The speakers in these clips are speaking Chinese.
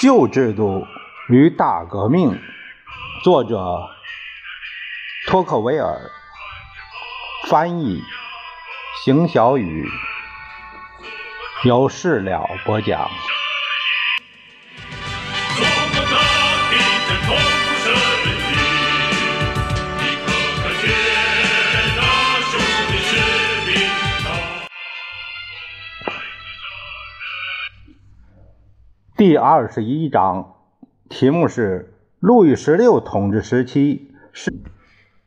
旧制度与大革命，作者托克维尔，翻译邢小雨，由事了播讲。第二十一章，题目是路易十六统治时期是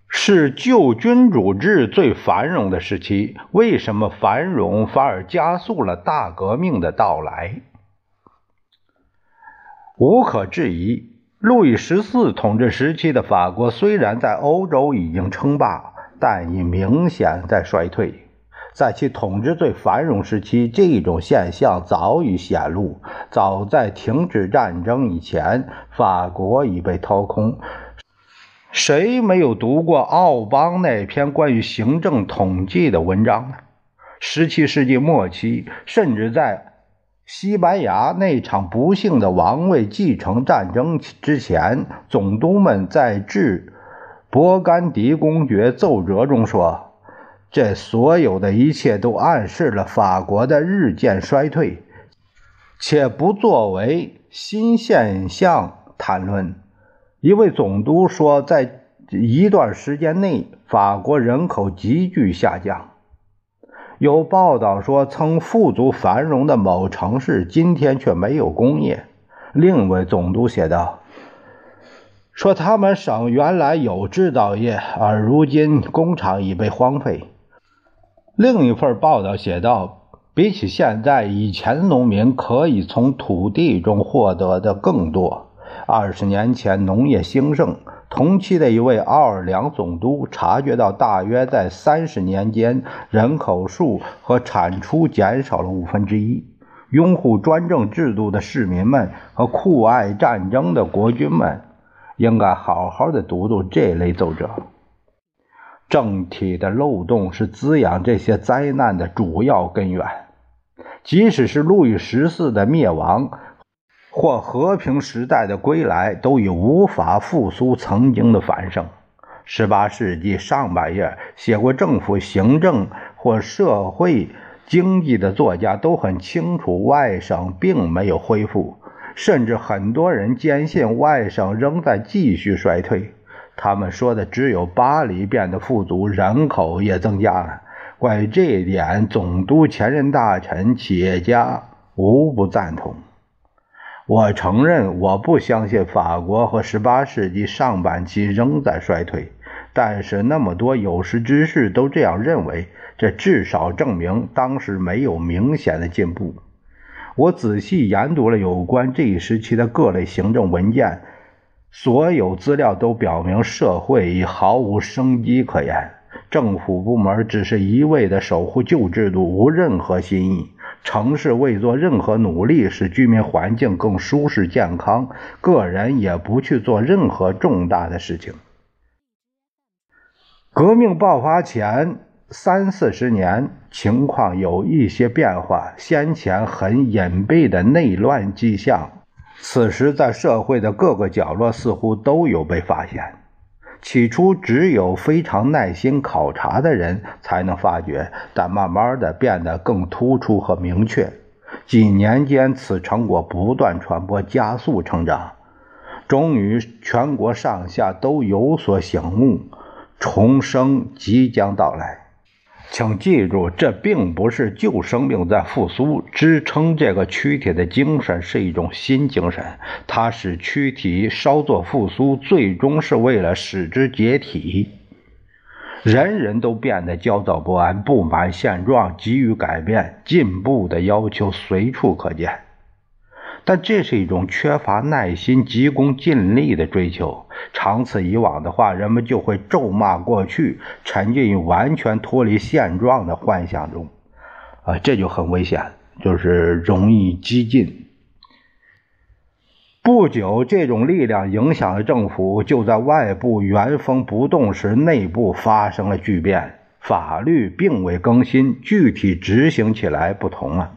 是旧君主制最繁荣的时期，为什么繁荣反而加速了大革命的到来？无可置疑，路易十四统治时期的法国虽然在欧洲已经称霸，但已明显在衰退。在其统治最繁荣时期，这种现象早已显露。早在停止战争以前，法国已被掏空。谁没有读过奥邦那篇关于行政统计的文章呢？十七世纪末期，甚至在西班牙那场不幸的王位继承战争之前，总督们在致勃艮第公爵奏折中说。这所有的一切都暗示了法国的日渐衰退，且不作为新现象谈论。一位总督说，在一段时间内，法国人口急剧下降。有报道说，曾富足繁荣的某城市今天却没有工业。另一位总督写道：“说他们省原来有制造业，而如今工厂已被荒废。”另一份报道写道：“比起现在，以前农民可以从土地中获得的更多。二十年前，农业兴盛。同期的一位奥尔良总督察觉到，大约在三十年间，人口数和产出减少了五分之一。拥护专政制度的市民们和酷爱战争的国君们，应该好好的读读这类奏折。”政体的漏洞是滋养这些灾难的主要根源。即使是路易十四的灭亡或和平时代的归来，都已无法复苏曾经的繁盛。十八世纪上半叶写过政府行政或社会经济的作家都很清楚，外省并没有恢复，甚至很多人坚信外省仍在继续衰退。他们说的只有巴黎变得富足，人口也增加了。关于这一点，总督、前任大臣、企业家无不赞同。我承认，我不相信法国和18世纪上半期仍在衰退，但是那么多有识之士都这样认为，这至少证明当时没有明显的进步。我仔细研读了有关这一时期的各类行政文件。所有资料都表明，社会已毫无生机可言。政府部门只是一味的守护旧制度，无任何新意。城市未做任何努力使居民环境更舒适健康，个人也不去做任何重大的事情。革命爆发前三四十年，情况有一些变化，先前很隐蔽的内乱迹象。此时，在社会的各个角落，似乎都有被发现。起初，只有非常耐心考察的人才能发觉，但慢慢的变得更突出和明确。几年间，此成果不断传播，加速成长，终于全国上下都有所醒悟，重生即将到来。请记住，这并不是旧生命在复苏。支撑这个躯体的精神是一种新精神，它使躯体稍作复苏，最终是为了使之解体。人人都变得焦躁不安，不满现状，急于改变，进步的要求随处可见。但这是一种缺乏耐心、急功近利的追求。长此以往的话，人们就会咒骂过去，沉浸于完全脱离现状的幻想中，啊，这就很危险，就是容易激进。不久，这种力量影响了政府，就在外部原封不动时，内部发生了巨变。法律并未更新，具体执行起来不同了。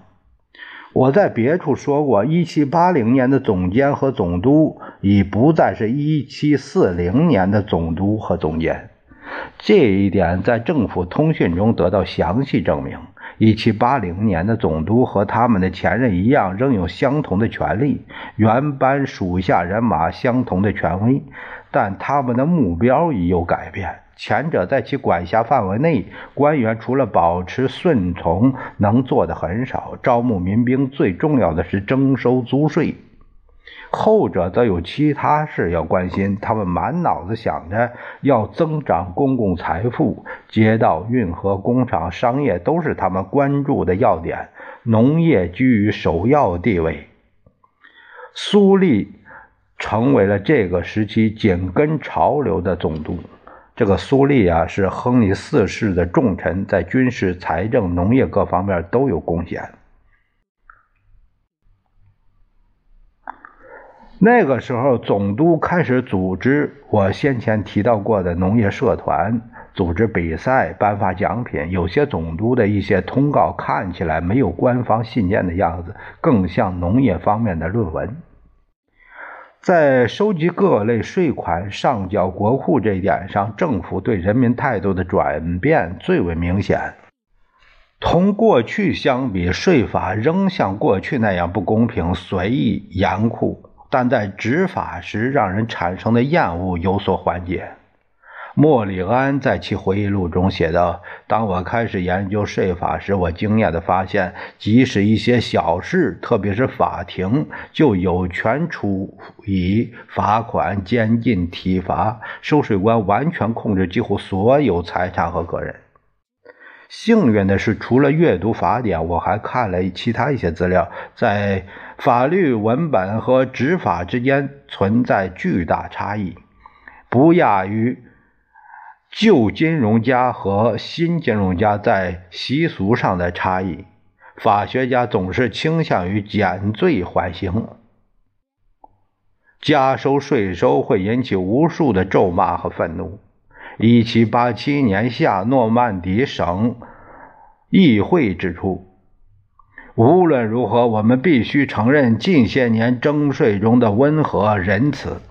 我在别处说过，1780年的总监和总督已不再是1740年的总督和总监。这一点在政府通讯中得到详细证明。1780年的总督和他们的前任一样，仍有相同的权利，原班属下人马相同的权威，但他们的目标已有改变。前者在其管辖范围内，官员除了保持顺从，能做的很少。招募民兵最重要的是征收租税。后者则有其他事要关心，他们满脑子想着要增长公共财富，街道、运河、工厂、商业都是他们关注的要点，农业居于首要地位。苏利成为了这个时期紧跟潮流的总督。这个苏利啊，是亨利四世的重臣，在军事、财政、农业各方面都有贡献。那个时候，总督开始组织我先前提到过的农业社团，组织比赛，颁发奖品。有些总督的一些通告看起来没有官方信件的样子，更像农业方面的论文。在收集各类税款、上缴国库这一点上，政府对人民态度的转变最为明显。同过去相比，税法仍像过去那样不公平、随意、严酷。但在执法时，让人产生的厌恶有所缓解。莫里安在其回忆录中写道：“当我开始研究税法时，我惊讶地发现，即使一些小事，特别是法庭，就有权处以罚款、监禁、体罚。收税官完全控制几乎所有财产和个人。”幸运的是，除了阅读法典，我还看了其他一些资料，在。法律文本和执法之间存在巨大差异，不亚于旧金融家和新金融家在习俗上的差异。法学家总是倾向于减罪缓刑，加收税收会引起无数的咒骂和愤怒。1787年夏，诺曼底省议会指出。无论如何，我们必须承认近些年征税中的温和仁慈。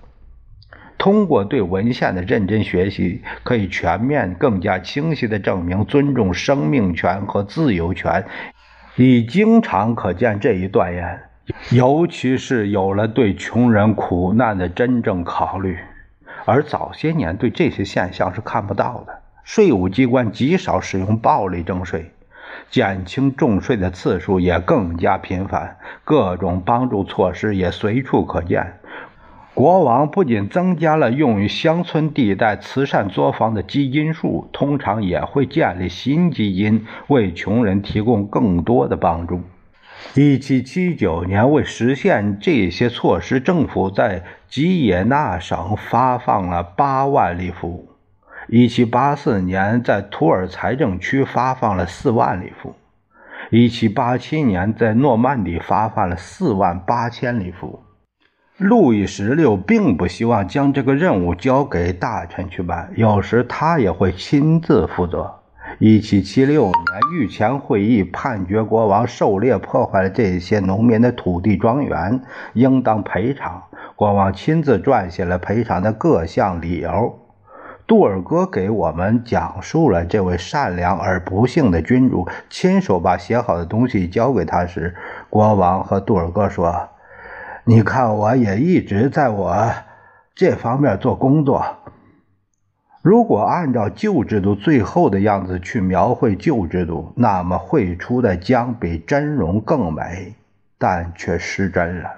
通过对文献的认真学习，可以全面、更加清晰地证明尊重生命权和自由权。已经常可见这一断言，尤其是有了对穷人苦难的真正考虑，而早些年对这些现象是看不到的。税务机关极少使用暴力征税。减轻重税的次数也更加频繁，各种帮助措施也随处可见。国王不仅增加了用于乡村地带慈善作坊的基金数，通常也会建立新基金，为穷人提供更多的帮助。1779年，为实现这些措施，政府在吉野纳省发放了8万里弗。一七八四年，在图尔财政区发放了四万里弗；一七八七年，在诺曼底发放了四万八千里弗。路易十六并不希望将这个任务交给大臣去办，有时他也会亲自负责。一七七六年，御前会议判决国王狩猎破坏了这些农民的土地庄园，应当赔偿。国王亲自撰写了赔偿的各项理由。杜尔哥给我们讲述了这位善良而不幸的君主亲手把写好的东西交给他时，国王和杜尔哥说：“你看，我也一直在我这方面做工作。如果按照旧制度最后的样子去描绘旧制度，那么绘出的将比真容更美，但却失真了。”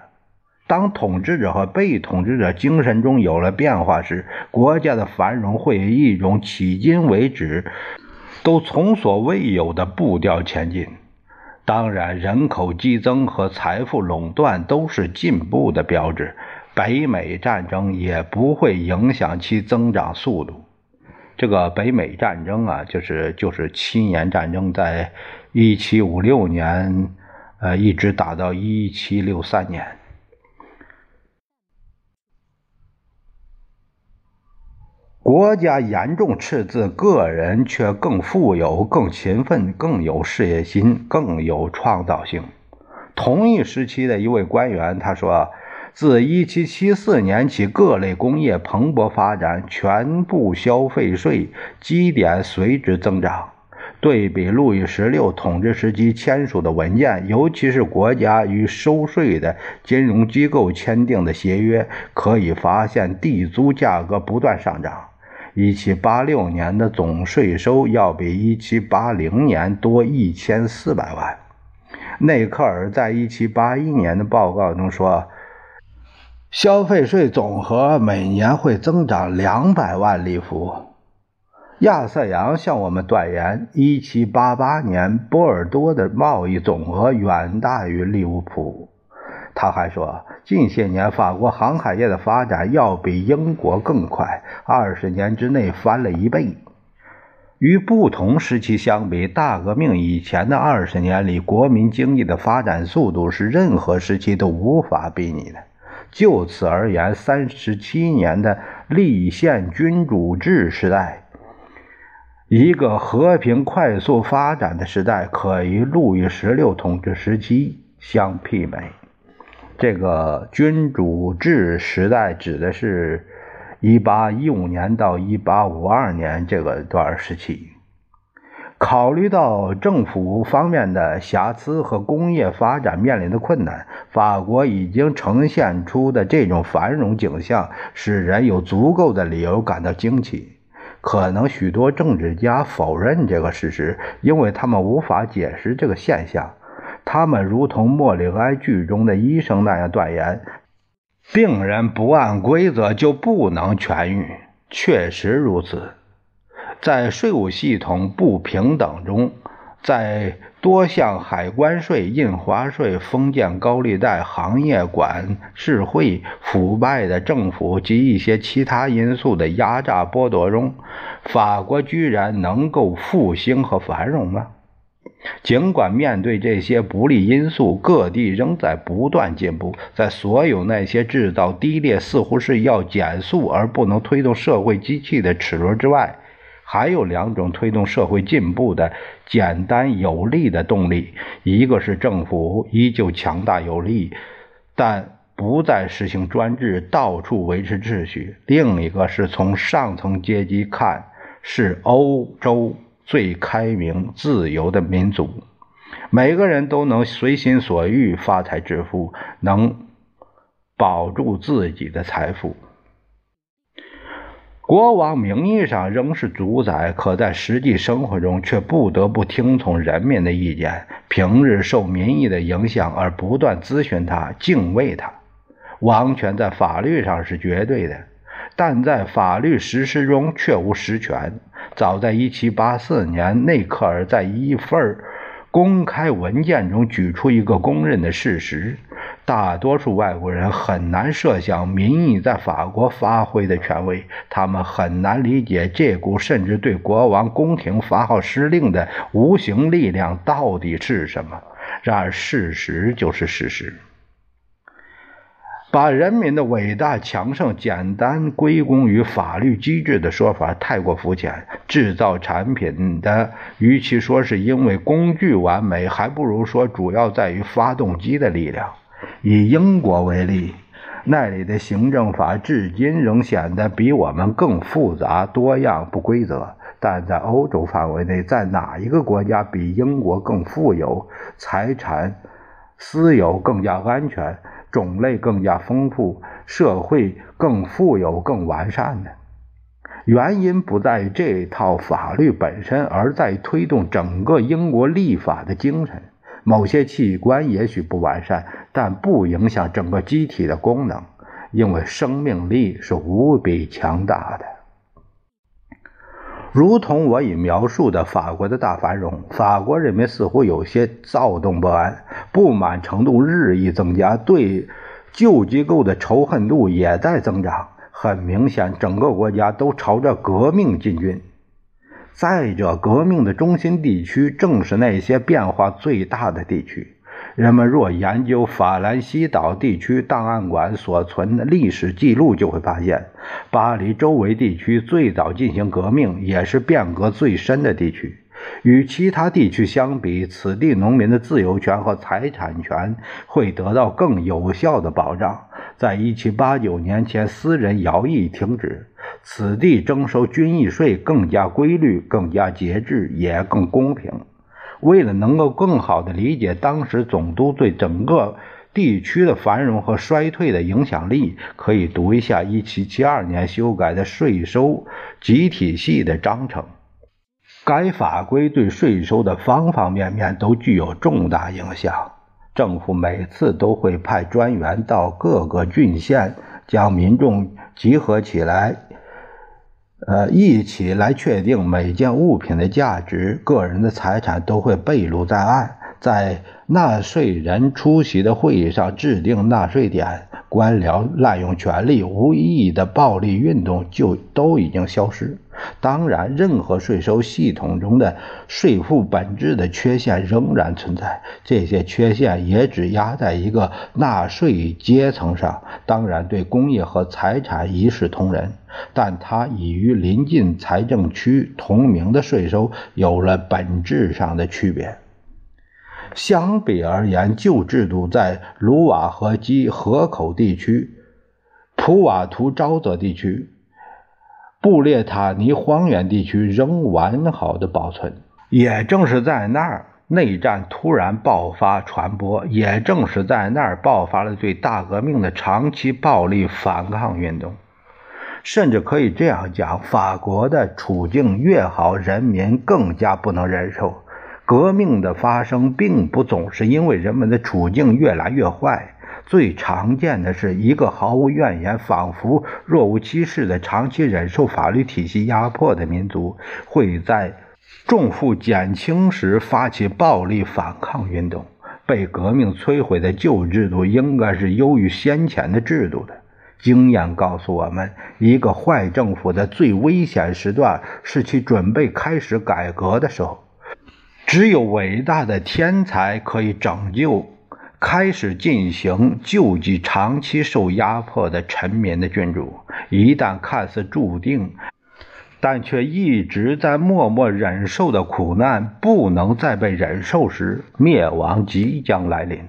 当统治者和被统治者精神中有了变化时，国家的繁荣会以一种迄今为止都从所未有的步调前进。当然，人口激增和财富垄断都是进步的标志。北美战争也不会影响其增长速度。这个北美战争啊，就是就是七年战争，在一七五六年，呃，一直打到一七六三年。国家严重赤字，个人却更富有、更勤奋、更有事业心、更有创造性。同一时期的一位官员他说。自1774年起，各类工业蓬勃发展，全部消费税基点随之增长。对比路易十六统治时期签署的文件，尤其是国家与收税的金融机构签订的协约，可以发现地租价格不断上涨。1786年的总税收要比1780年多1400万。内克尔在1781年的报告中说。消费税总和每年会增长两百万里弗。亚瑟杨向我们断言，一七八八年波尔多的贸易总额远大于利物浦。他还说，近些年法国航海业的发展要比英国更快，二十年之内翻了一倍。与不同时期相比，大革命以前的二十年里，国民经济的发展速度是任何时期都无法比拟的。就此而言，三十七年的立宪君主制时代，一个和平快速发展的时代，可与路易十六统治时期相媲美。这个君主制时代指的是1815年到1852年这个段时期。考虑到政府方面的瑕疵和工业发展面临的困难，法国已经呈现出的这种繁荣景象，使人有足够的理由感到惊奇。可能许多政治家否认这个事实，因为他们无法解释这个现象。他们如同莫里哀剧中的医生那样断言：病人不按规则就不能痊愈。确实如此。在税务系统不平等中，在多项海关税、印花税、封建高利贷、行业管事会、腐败的政府及一些其他因素的压榨剥夺中，法国居然能够复兴和繁荣吗？尽管面对这些不利因素，各地仍在不断进步。在所有那些制造低劣、似乎是要减速而不能推动社会机器的齿轮之外，还有两种推动社会进步的简单有力的动力：一个是政府依旧强大有力，但不再实行专制，到处维持秩序；另一个是从上层阶级看，是欧洲最开明、自由的民族，每个人都能随心所欲发财致富，能保住自己的财富。国王名义上仍是主宰，可在实际生活中却不得不听从人民的意见。平日受民意的影响而不断咨询他、敬畏他。王权在法律上是绝对的，但在法律实施中却无实权。早在1784年，内克尔在一份公开文件中举出一个公认的事实。大多数外国人很难设想民意在法国发挥的权威，他们很难理解这股甚至对国王宫廷发号施令的无形力量到底是什么。然而，事实就是事实。把人民的伟大强盛简单归功于法律机制的说法太过肤浅。制造产品的，与其说是因为工具完美，还不如说主要在于发动机的力量。以英国为例，那里的行政法至今仍显得比我们更复杂、多样、不规则。但在欧洲范围内，在哪一个国家比英国更富有、财产私有更加安全、种类更加丰富、社会更富有、更完善呢？原因不在这套法律本身，而在推动整个英国立法的精神。某些器官也许不完善，但不影响整个机体的功能，因为生命力是无比强大的。如同我已描述的法国的大繁荣，法国人民似乎有些躁动不安，不满程度日益增加，对旧机构的仇恨度也在增长。很明显，整个国家都朝着革命进军。再者，革命的中心地区正是那些变化最大的地区。人们若研究法兰西岛地区档案馆所存的历史记录，就会发现，巴黎周围地区最早进行革命，也是变革最深的地区。与其他地区相比，此地农民的自由权和财产权会得到更有效的保障。在1789年前，私人徭役停止，此地征收军役税更加规律、更加节制，也更公平。为了能够更好地理解当时总督对整个地区的繁荣和衰退的影响力，可以读一下1772年修改的税收集体系的章程。该法规对税收的方方面面都具有重大影响。政府每次都会派专员到各个郡县，将民众集合起来，呃，一起来确定每件物品的价值。个人的财产都会被录在案。在纳税人出席的会议上制定纳税点。官僚滥用权力、无意义的暴力运动就都已经消失。当然，任何税收系统中的税负本质的缺陷仍然存在，这些缺陷也只压在一个纳税阶层上。当然，对工业和财产一视同仁，但它已与临近财政区同名的税收有了本质上的区别。相比而言，旧制度在卢瓦河及河口地区、普瓦图沼泽地区、布列塔尼荒原地区仍完好的保存。也正是在那儿，内战突然爆发传播；也正是在那儿，爆发了对大革命的长期暴力反抗运动。甚至可以这样讲：法国的处境越好，人民更加不能忍受。革命的发生并不总是因为人们的处境越来越坏，最常见的是一个毫无怨言、仿佛若无其事的长期忍受法律体系压迫的民族，会在重负减轻时发起暴力反抗运动。被革命摧毁的旧制度应该是优于先前的制度的。经验告诉我们，一个坏政府的最危险时段是其准备开始改革的时候。只有伟大的天才可以拯救开始进行救济长期受压迫的沉眠的君主。一旦看似注定，但却一直在默默忍受的苦难不能再被忍受时，灭亡即将来临。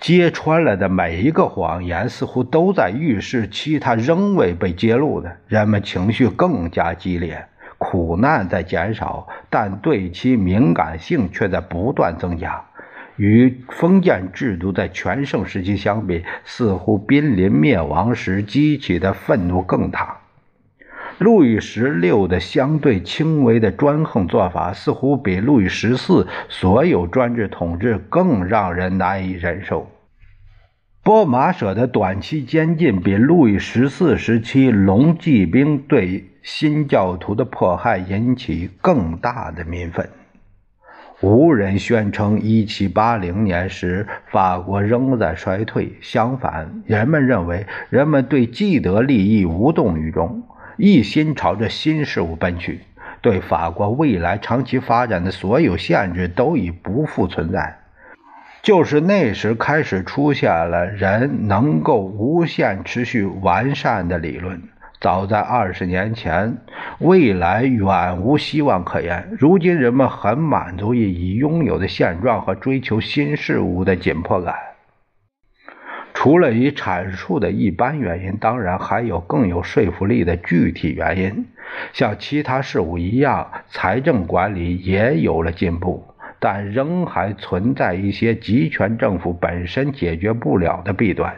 揭穿了的每一个谎言，似乎都在预示其他仍未被揭露的。人们情绪更加激烈。苦难在减少，但对其敏感性却在不断增加。与封建制度在全盛时期相比，似乎濒临灭亡时激起的愤怒更大。路易十六的相对轻微的专横做法，似乎比路易十四所有专制统治更让人难以忍受。波马舍的短期监禁，比路易十四时期龙骑兵对。新教徒的迫害引起更大的民愤。无人宣称1780年时法国仍在衰退，相反，人们认为人们对既得利益无动于衷，一心朝着新事物奔去。对法国未来长期发展的所有限制都已不复存在。就是那时开始出现了人能够无限持续完善的理论。早在二十年前，未来远无希望可言。如今，人们很满足于已拥有的现状和追求新事物的紧迫感。除了已阐述的一般原因，当然还有更有说服力的具体原因。像其他事物一样，财政管理也有了进步，但仍还存在一些集权政府本身解决不了的弊端。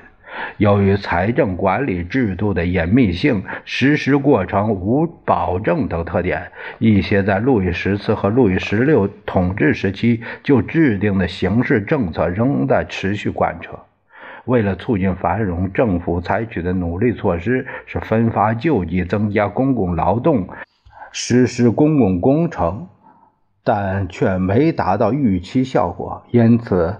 由于财政管理制度的隐秘性、实施过程无保证等特点，一些在路易十四和路易十六统治时期就制定的刑事政策仍在持续贯彻。为了促进繁荣，政府采取的努力措施是分发救济、增加公共劳动、实施公共工程，但却没达到预期效果，因此。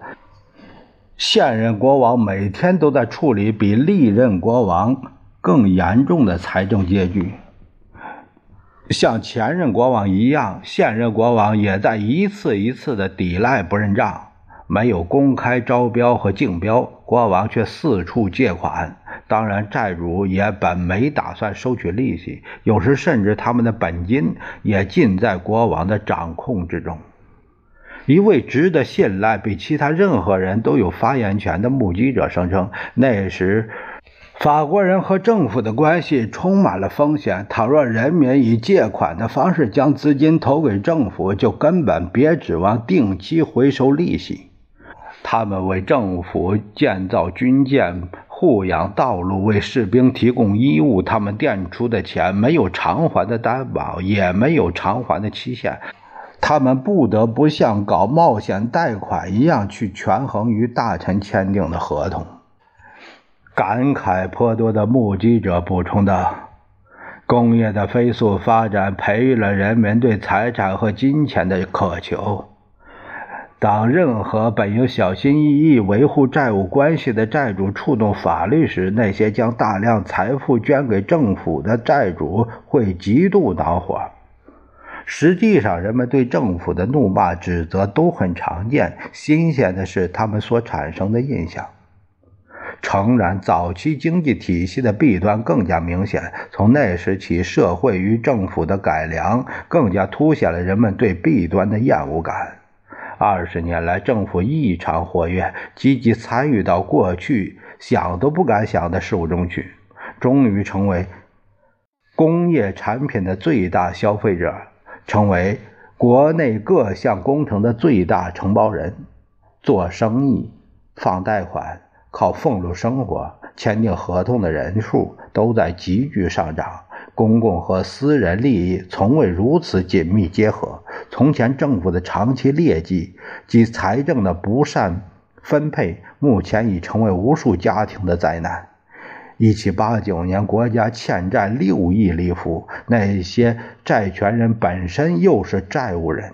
现任国王每天都在处理比历任国王更严重的财政拮据，像前任国王一样，现任国王也在一次一次的抵赖不认账。没有公开招标和竞标，国王却四处借款，当然，债主也本没打算收取利息，有时甚至他们的本金也尽在国王的掌控之中。一位值得信赖、比其他任何人都有发言权的目击者声称，那时法国人和政府的关系充满了风险。倘若人民以借款的方式将资金投给政府，就根本别指望定期回收利息。他们为政府建造军舰、护养道路、为士兵提供衣物，他们垫出的钱没有偿还的担保，也没有偿还的期限。他们不得不像搞冒险贷款一样去权衡与大臣签订的合同。感慨颇多的目击者补充道：“工业的飞速发展培育了人们对财产和金钱的渴求。当任何本应小心翼翼维护债务关系的债主触动法律时，那些将大量财富捐给政府的债主会极度恼火。”实际上，人们对政府的怒骂、指责都很常见。新鲜的是他们所产生的印象。诚然，早期经济体系的弊端更加明显。从那时起，社会与政府的改良更加凸显了人们对弊端的厌恶感。二十年来，政府异常活跃，积极参与到过去想都不敢想的事物中去，终于成为工业产品的最大消费者。成为国内各项工程的最大承包人，做生意、放贷款、靠俸禄生活、签订合同的人数都在急剧上涨。公共和私人利益从未如此紧密结合。从前政府的长期劣迹及财政的不善分配，目前已成为无数家庭的灾难。一七八九年，国家欠债六亿里弗，那些债权人本身又是债务人。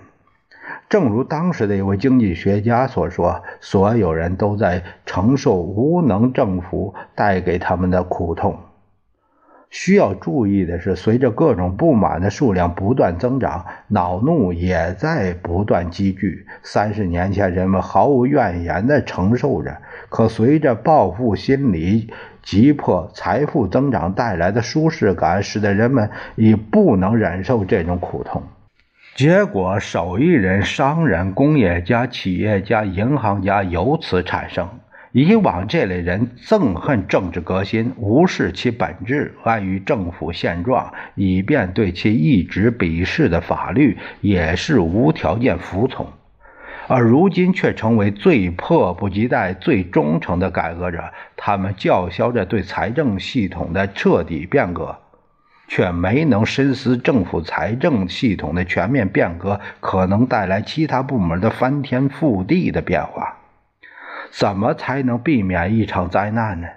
正如当时的一位经济学家所说：“所有人都在承受无能政府带给他们的苦痛。”需要注意的是，随着各种不满的数量不断增长，恼怒也在不断积聚。三十年前，人们毫无怨言地承受着，可随着报复心理。急迫财富增长带来的舒适感，使得人们已不能忍受这种苦痛。结果，手艺人、商人、工业家、企业家、银行家由此产生。以往这类人憎恨政治革新，无视其本质，安于政府现状，以便对其一直鄙视的法律也是无条件服从。而如今却成为最迫不及待、最忠诚的改革者。他们叫嚣着对财政系统的彻底变革，却没能深思政府财政系统的全面变革可能带来其他部门的翻天覆地的变化。怎么才能避免一场灾难呢？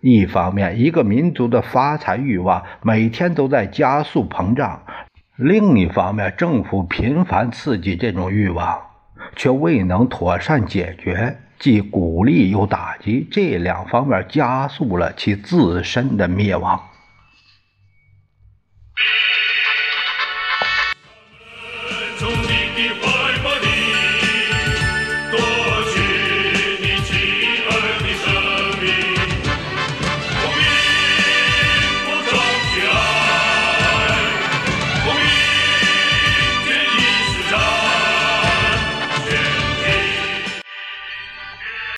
一方面，一个民族的发财欲望每天都在加速膨胀；另一方面，政府频繁刺激这种欲望。却未能妥善解决，既鼓励又打击，这两方面加速了其自身的灭亡。